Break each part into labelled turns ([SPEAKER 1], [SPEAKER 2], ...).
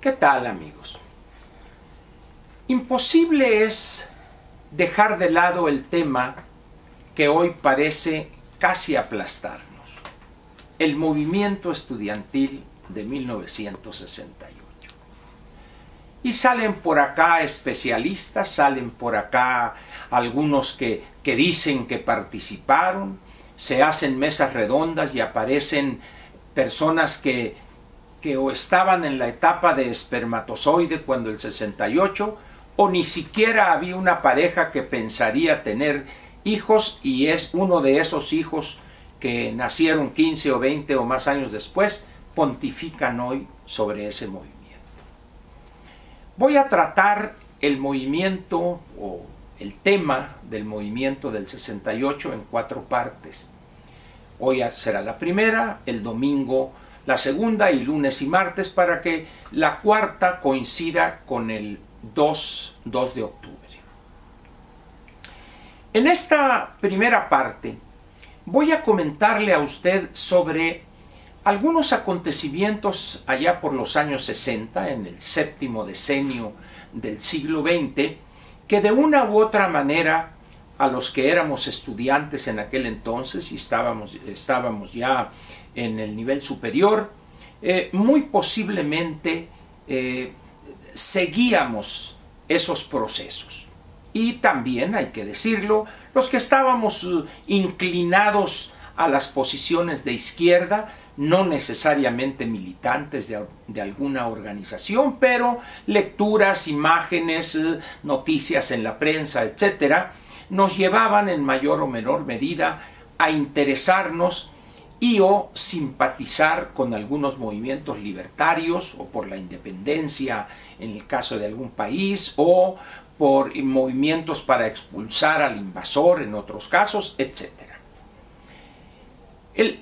[SPEAKER 1] ¿Qué tal amigos? Imposible es dejar de lado el tema que hoy parece casi aplastarnos, el movimiento estudiantil de 1968. Y salen por acá especialistas, salen por acá algunos que, que dicen que participaron, se hacen mesas redondas y aparecen personas que, que o estaban en la etapa de espermatozoide cuando el 68, o ni siquiera había una pareja que pensaría tener hijos y es uno de esos hijos que nacieron 15 o 20 o más años después, pontifican hoy sobre ese movimiento. Voy a tratar el movimiento o el tema del movimiento del 68 en cuatro partes. Hoy será la primera, el domingo la segunda y lunes y martes para que la cuarta coincida con el 2, 2 de octubre. En esta primera parte voy a comentarle a usted sobre algunos acontecimientos allá por los años 60, en el séptimo decenio del siglo XX, que de una u otra manera a los que éramos estudiantes en aquel entonces y estábamos, estábamos ya en el nivel superior, eh, muy posiblemente eh, seguíamos esos procesos. Y también, hay que decirlo, los que estábamos inclinados a las posiciones de izquierda, no necesariamente militantes de, alguna organización, pero lecturas, imágenes, eh, noticias en la prensa, etcétera, nos llevaban en mayor o menor medida a interesarnos y o simpatizar con algunos movimientos libertarios o por la independencia en el caso de algún país o por movimientos para expulsar al invasor en otros casos, etcétera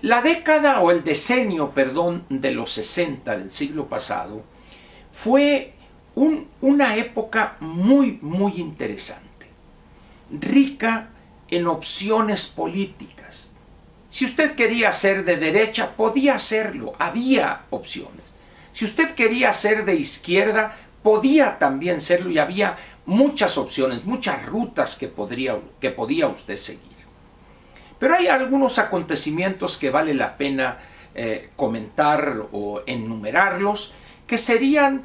[SPEAKER 1] la década o el decenio, perdón, de los 60 del siglo pasado fue una época muy, muy interesante, rica en opciones políticas. Si usted quería ser de derecha, podía hacerlo, había opciones. Si usted quería ser de izquierda, podía también serlo y había muchas opciones, muchas rutas que, podría, podía usted seguir. Pero hay algunos acontecimientos que vale la pena eh, comentar o enumerarlos, que serían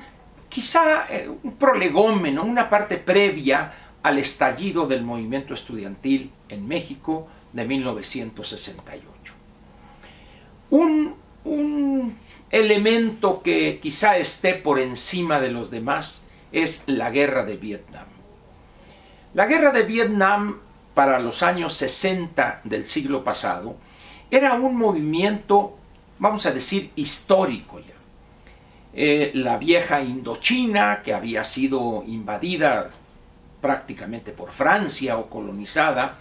[SPEAKER 1] quizá eh, un prolegómeno, una parte previa al estallido del movimiento estudiantil en México de 1968. Un, un elemento que quizá esté por encima de los demás es la guerra de Vietnam. La guerra de Vietnam para los años 60 del siglo pasado, era un movimiento, vamos a decir, histórico ya. Eh, la vieja Indochina, que había sido invadida prácticamente por Francia o colonizada,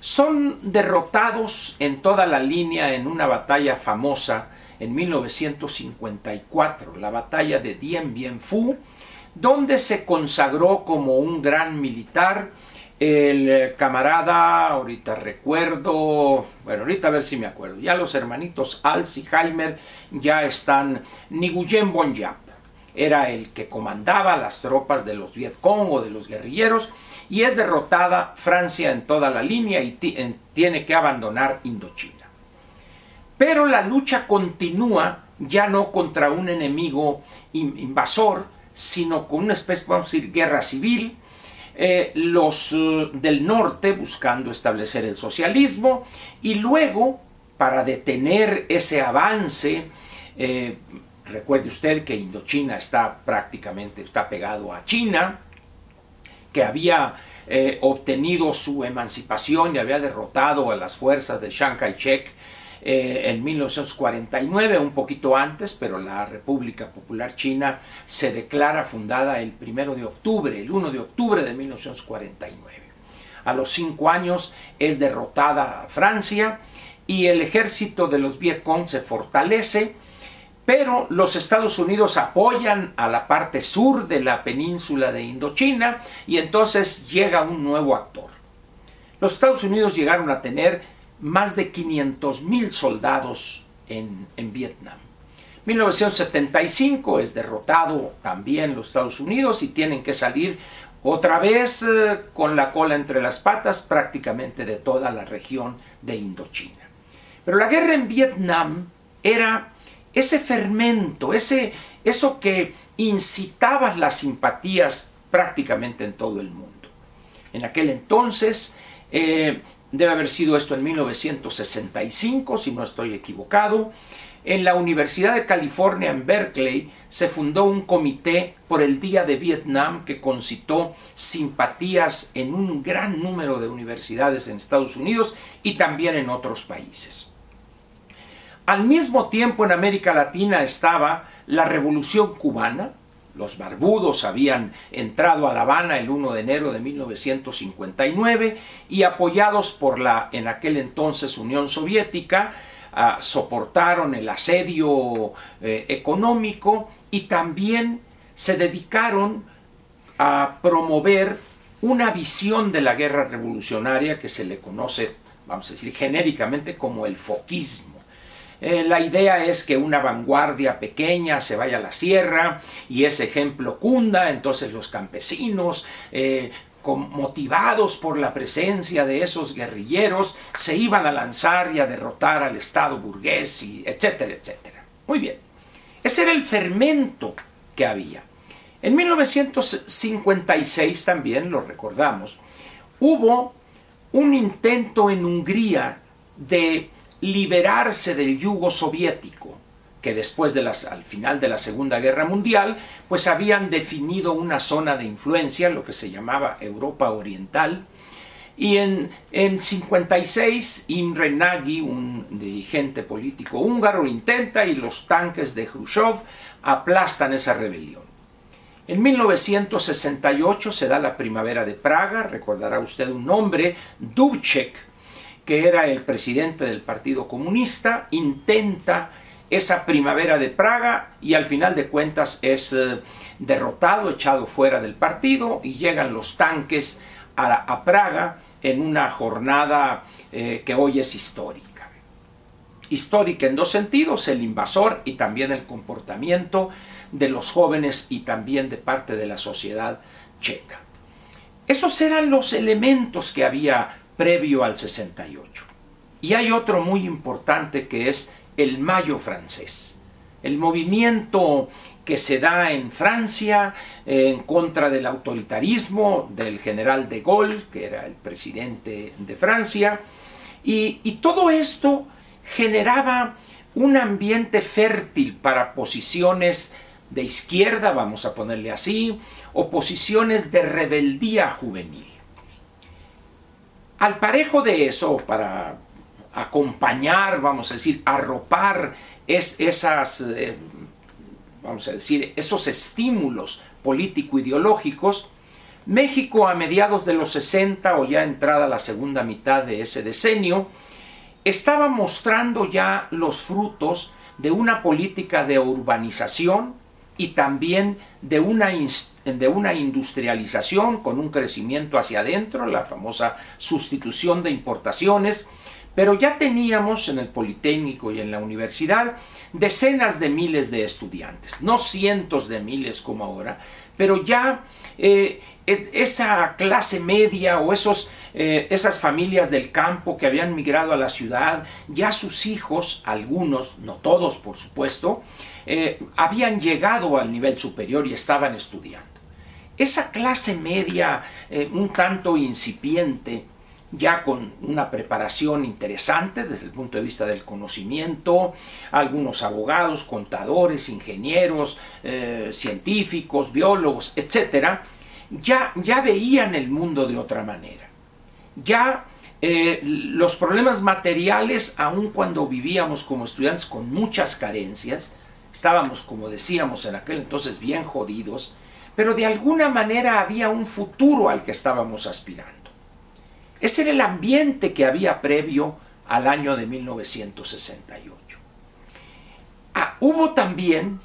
[SPEAKER 1] son derrotados en toda la línea en una batalla famosa en 1954, la batalla de Dien Bien Phu, donde se consagró como un gran militar. El eh, camarada, ahorita recuerdo, bueno, ahorita a ver si me acuerdo, ya los hermanitos Als y Heimer ya están, Nguyen Bonyap era el que comandaba las tropas de los Vietcong o de los guerrilleros y es derrotada Francia en toda la línea y tiene que abandonar Indochina. Pero la lucha continúa ya no contra un enemigo invasor, sino con una especie, vamos a decir, guerra civil, eh, los eh, del norte buscando establecer el socialismo y luego para detener ese avance, eh, recuerde usted que Indochina está prácticamente está pegado a China, que había obtenido su emancipación y había derrotado a las fuerzas de Chiang Kai-shek eh, en 1949, un poquito antes, pero la República Popular China se declara fundada el 1 de octubre, el 1 de octubre de 1949. A los cinco años es derrotada Francia y el ejército de los Vietcong se fortalece, pero los Estados Unidos apoyan a la parte sur de la península de Indochina y entonces llega un nuevo actor. Los Estados Unidos llegaron a tener más de 500 mil soldados en, Vietnam. 1975 es derrotado también los Estados Unidos y tienen que salir otra vez eh, con la cola entre las patas prácticamente de toda la región de Indochina. Pero la guerra en Vietnam era ese fermento, ese, eso que incitaba las simpatías prácticamente en todo el mundo. En aquel entonces, eh, debe haber sido esto en 1965, si no estoy equivocado, en la Universidad de California en Berkeley se fundó un comité por el Día de Vietnam que concitó simpatías en un gran número de universidades en Estados Unidos y también en otros países. Al mismo tiempo en América Latina estaba la Revolución cubana, los barbudos habían entrado a La Habana el 1 de enero de 1959 y apoyados por la en aquel entonces Unión Soviética, ah, soportaron el asedio eh, económico y también se dedicaron a promover una visión de la guerra revolucionaria que se le conoce, vamos a decir, genéricamente como el foquismo. Eh, la idea es que una vanguardia pequeña se vaya a la sierra y ese ejemplo cunda, entonces los campesinos, eh, motivados por la presencia de esos guerrilleros, se iban a lanzar y a derrotar al Estado burgués, y etcétera, etcétera. Muy bien, ese era el fermento que había. En 1956 también, lo recordamos, hubo un intento en Hungría de liberarse del yugo soviético, que después de las, al final de la Segunda Guerra Mundial, pues habían definido una zona de influencia, lo que se llamaba Europa Oriental, y en, en 56 Imre Nagy, un dirigente político húngaro, intenta y los tanques de Khrushchev aplastan esa rebelión. En 1968 se da la primavera de Praga, recordará usted un nombre, Dubček, que era el presidente del Partido Comunista, intenta esa primavera de Praga y al final de cuentas es eh, derrotado, echado fuera del partido y llegan los tanques a, Praga en una jornada eh, que hoy es histórica. Histórica en dos sentidos, el invasor y también el comportamiento de los jóvenes y también de parte de la sociedad checa. Esos eran los elementos que había previo al 68. Y hay otro muy importante que es el Mayo francés, el movimiento que se da en Francia en contra del autoritarismo del general de Gaulle, que era el presidente de Francia, y, y todo esto generaba un ambiente fértil para posiciones de izquierda, vamos a ponerle así, o posiciones de rebeldía juvenil. Al parejo de eso, para acompañar, vamos a decir, arropar es, esas, eh, vamos a decir, esos estímulos político-ideológicos, México a mediados de los 60 o ya entrada la segunda mitad de ese decenio, estaba mostrando ya los frutos de una política de urbanización y también de una de una industrialización con un crecimiento hacia adentro, la famosa sustitución de importaciones, pero ya teníamos en el Politécnico y en la universidad decenas de miles de estudiantes, no cientos de miles como ahora, pero ya eh, esa clase media o esos, eh, esas familias del campo que habían migrado a la ciudad, ya sus hijos, algunos, no todos por supuesto, eh, habían llegado al nivel superior y estaban estudiando. Esa clase media eh, un tanto incipiente, ya con una preparación interesante desde el punto de vista del conocimiento, algunos abogados, contadores, ingenieros, eh, científicos, biólogos, etc., ya, ya veían el mundo de otra manera. Ya eh, los problemas materiales, aun cuando vivíamos como estudiantes con muchas carencias, estábamos, como decíamos en aquel entonces, bien jodidos, pero de alguna manera había un futuro al que estábamos aspirando. Ese era el ambiente que había previo al año de 1968. Ah, hubo también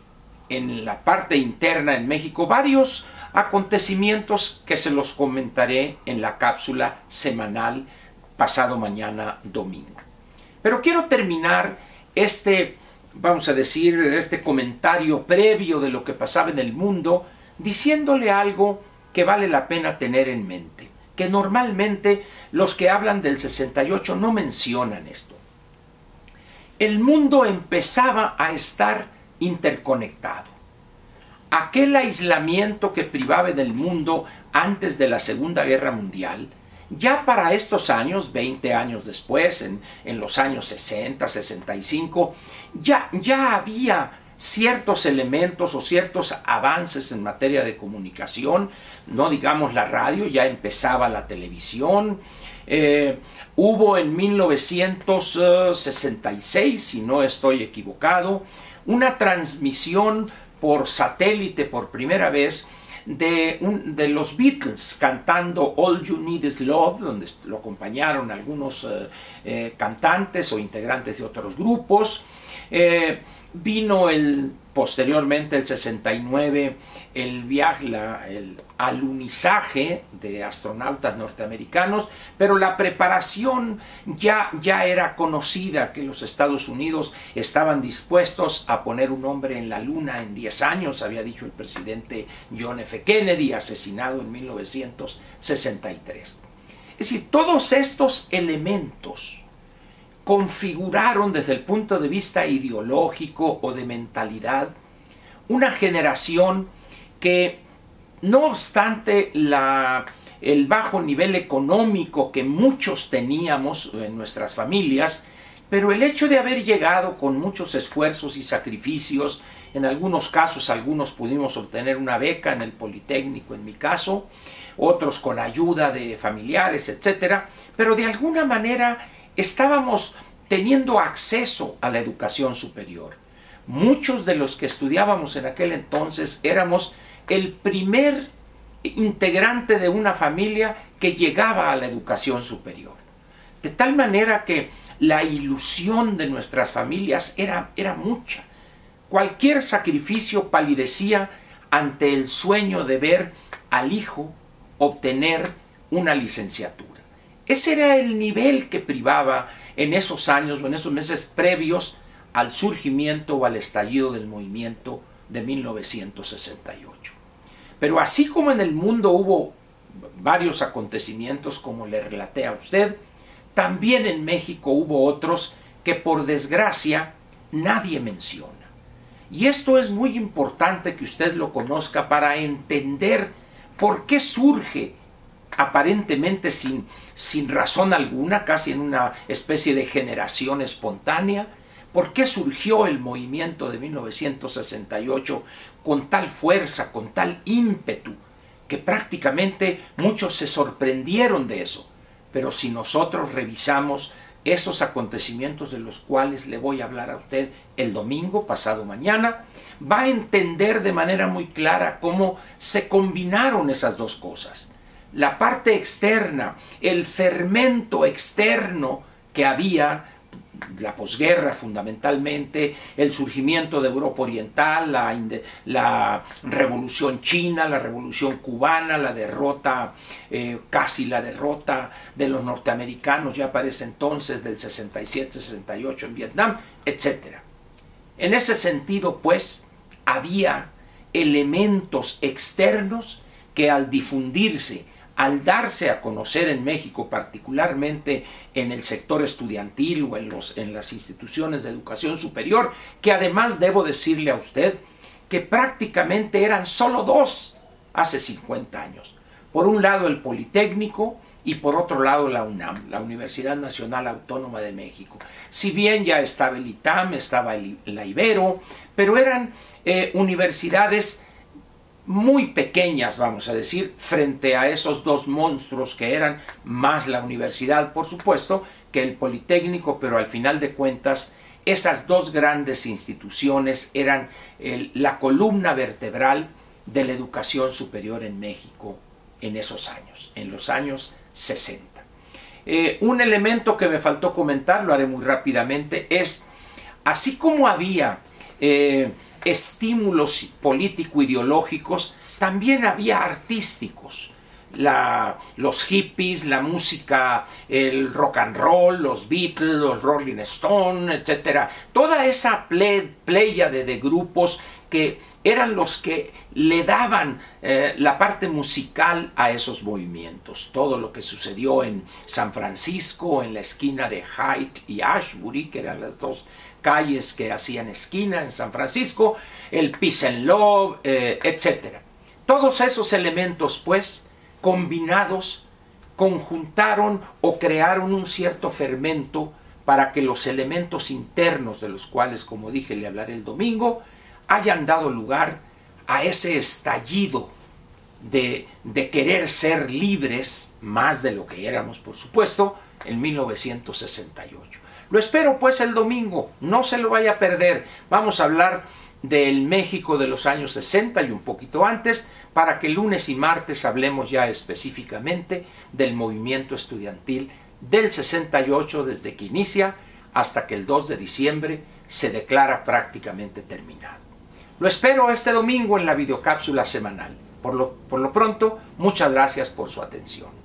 [SPEAKER 1] en la parte interna en México varios acontecimientos que se los comentaré en la cápsula semanal pasado mañana domingo. Pero quiero terminar este vamos a decir, este comentario previo de lo que pasaba en el mundo, diciéndole algo que vale la pena tener en mente, que normalmente los que hablan del 68 no mencionan esto. El mundo empezaba a estar interconectado. Aquel aislamiento que privaba del mundo antes de la Segunda Guerra Mundial, ya para estos años, 20 años después, en, en los años 60, 65, ya, ya había ciertos elementos o ciertos avances en materia de comunicación, no digamos la radio, ya empezaba la televisión, eh, hubo en 1966, si no estoy equivocado, una transmisión por satélite por primera vez de, de, los Beatles cantando All You Need Is Love, donde lo acompañaron algunos eh, eh, cantantes o integrantes de otros grupos. Vino el posteriormente el 69 el viaje, el alunizaje de astronautas norteamericanos, pero la preparación ya, ya era conocida que los Estados Unidos estaban dispuestos a poner un hombre en la luna en 10 años, había dicho el presidente John F. Kennedy, asesinado en 1963. Es decir, todos estos elementos configuraron desde el punto de vista ideológico o de mentalidad una generación que, no obstante la, el bajo nivel económico que muchos teníamos en nuestras familias, pero el hecho de haber llegado con muchos esfuerzos y sacrificios, en algunos casos algunos pudimos obtener una beca en el Politécnico, en mi caso, otros con ayuda de familiares, etcétera, pero de alguna manera estábamos teniendo acceso a la educación superior. Muchos de los que estudiábamos en aquel entonces éramos el primer integrante de una familia que llegaba a la educación superior. De tal manera que la ilusión de nuestras familias era, era mucha. Cualquier sacrificio palidecía ante el sueño de ver al hijo obtener una licenciatura. Ese era el nivel que privaba en esos años o en esos meses previos al surgimiento o al estallido del movimiento de 1968. Pero así como en el mundo hubo varios acontecimientos como le relaté a usted, también en México hubo otros que por desgracia nadie menciona. Y esto es muy importante que usted lo conozca para entender por qué surge aparentemente sin, sin razón alguna, casi en una especie de generación espontánea. ¿Por qué surgió el movimiento de 1968 con tal fuerza, con tal ímpetu, que prácticamente muchos se sorprendieron de eso? Pero si nosotros revisamos esos acontecimientos de los cuales le voy a hablar a usted el domingo, pasado mañana, va a entender de manera muy clara cómo se combinaron esas dos cosas la parte externa, el fermento externo que había, la posguerra fundamentalmente, el surgimiento de Europa Oriental, la, revolución china, la revolución cubana, la derrota, eh, casi la derrota de los norteamericanos ya parece entonces del 67-68 en Vietnam, etc. En ese sentido, pues, había elementos externos que al difundirse al darse a conocer en México, particularmente en el sector estudiantil o en, los, en las instituciones de educación superior, que además debo decirle a usted que prácticamente eran solo dos hace 50 años. Por un lado el Politécnico y por otro lado la UNAM, la Universidad Nacional Autónoma de México. Si bien ya estaba el ITAM, estaba la Ibero, pero eran eh, universidades muy pequeñas, vamos a decir, frente a esos dos monstruos que eran más la universidad, por supuesto, que el Politécnico, pero al final de cuentas, esas dos grandes instituciones eran la columna vertebral de la educación superior en México en esos años, en los años 60. Eh, un elemento que me faltó comentar, lo haré muy rápidamente, es, así como había eh, estímulos político-ideológicos, también había artísticos. los hippies, la música, el rock and roll, los Beatles, los Rolling Stones, etc. Toda esa playa de, grupos que eran los que le daban eh, la parte musical a esos movimientos. Todo lo que sucedió en San Francisco, en la esquina de Hyde y Ashbury, que eran las dos calles que hacían esquina en San Francisco, el Peace and Love, eh, etc. Todos esos elementos, pues, combinados, conjuntaron o crearon un cierto fermento para que los elementos internos de los cuales, como dije, le hablaré el domingo, hayan dado lugar a ese estallido de, querer ser libres, más de lo que éramos, por supuesto, en 1968. Lo espero pues el domingo, no se lo vaya a perder. Vamos a hablar del México de los años 60 y un poquito antes, para que lunes y martes hablemos ya específicamente del movimiento estudiantil del 68 desde que inicia hasta que el 2 de diciembre se declara prácticamente terminado. Lo espero este domingo en la videocápsula semanal. Por lo, por lo pronto, muchas gracias por su atención.